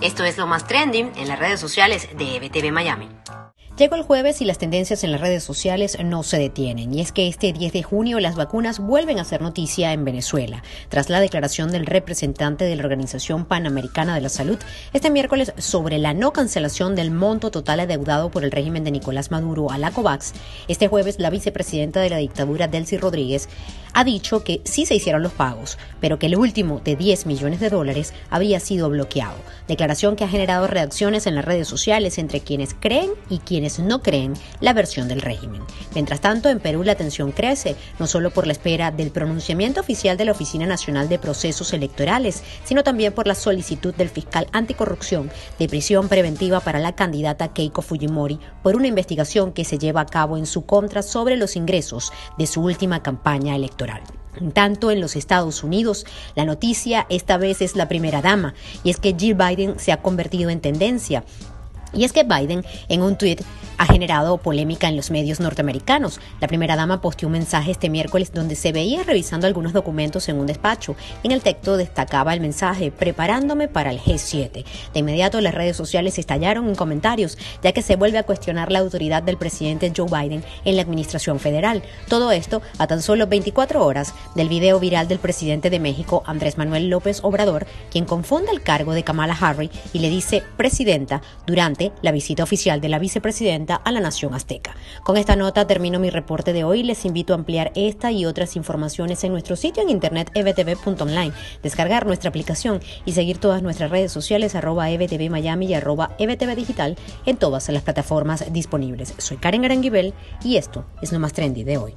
Esto es lo más trending en las redes sociales de EBTV Miami. Llegó el jueves y las tendencias en las redes sociales no se detienen. Y es que este 10 de junio las vacunas vuelven a ser noticia en Venezuela. Tras la declaración del representante de la Organización Panamericana de la Salud este miércoles sobre la no cancelación del monto total adeudado por el régimen de Nicolás Maduro a la COVAX, este jueves la vicepresidenta de la dictadura, Delcy Rodríguez, ha dicho que sí se hicieron los pagos, pero que el último de 10 millones de dólares habría sido bloqueado. Declaración que ha generado reacciones en las redes sociales entre quienes creen y quienes no creen la versión del régimen. Mientras tanto, en Perú la tensión crece, no solo por la espera del pronunciamiento oficial de la Oficina Nacional de Procesos Electorales, sino también por la solicitud del fiscal anticorrupción de prisión preventiva para la candidata Keiko Fujimori por una investigación que se lleva a cabo en su contra sobre los ingresos de su última campaña electoral. Tanto en los Estados Unidos, la noticia esta vez es la primera dama, y es que Jill Biden se ha convertido en tendencia. Y es que Biden, en un tuit, ha generado polémica en los medios norteamericanos. La primera dama posteó un mensaje este miércoles donde se veía revisando algunos documentos en un despacho. En el texto destacaba el mensaje preparándome para el G7. De inmediato las redes sociales estallaron en comentarios, ya que se vuelve a cuestionar la autoridad del presidente Joe Biden en la administración federal. Todo esto a tan solo 24 horas del video viral del presidente de México, Andrés Manuel López Obrador, quien confunde el cargo de Kamala Harris y le dice presidenta durante la visita oficial de la vicepresidenta a la nación azteca. Con esta nota termino mi reporte de hoy. Les invito a ampliar esta y otras informaciones en nuestro sitio en internet ebtv.online, descargar nuestra aplicación y seguir todas nuestras redes sociales arroba ebtv Miami y arroba ebtv digital en todas las plataformas disponibles. Soy Karen Aranguibel y esto es lo más trendy de hoy.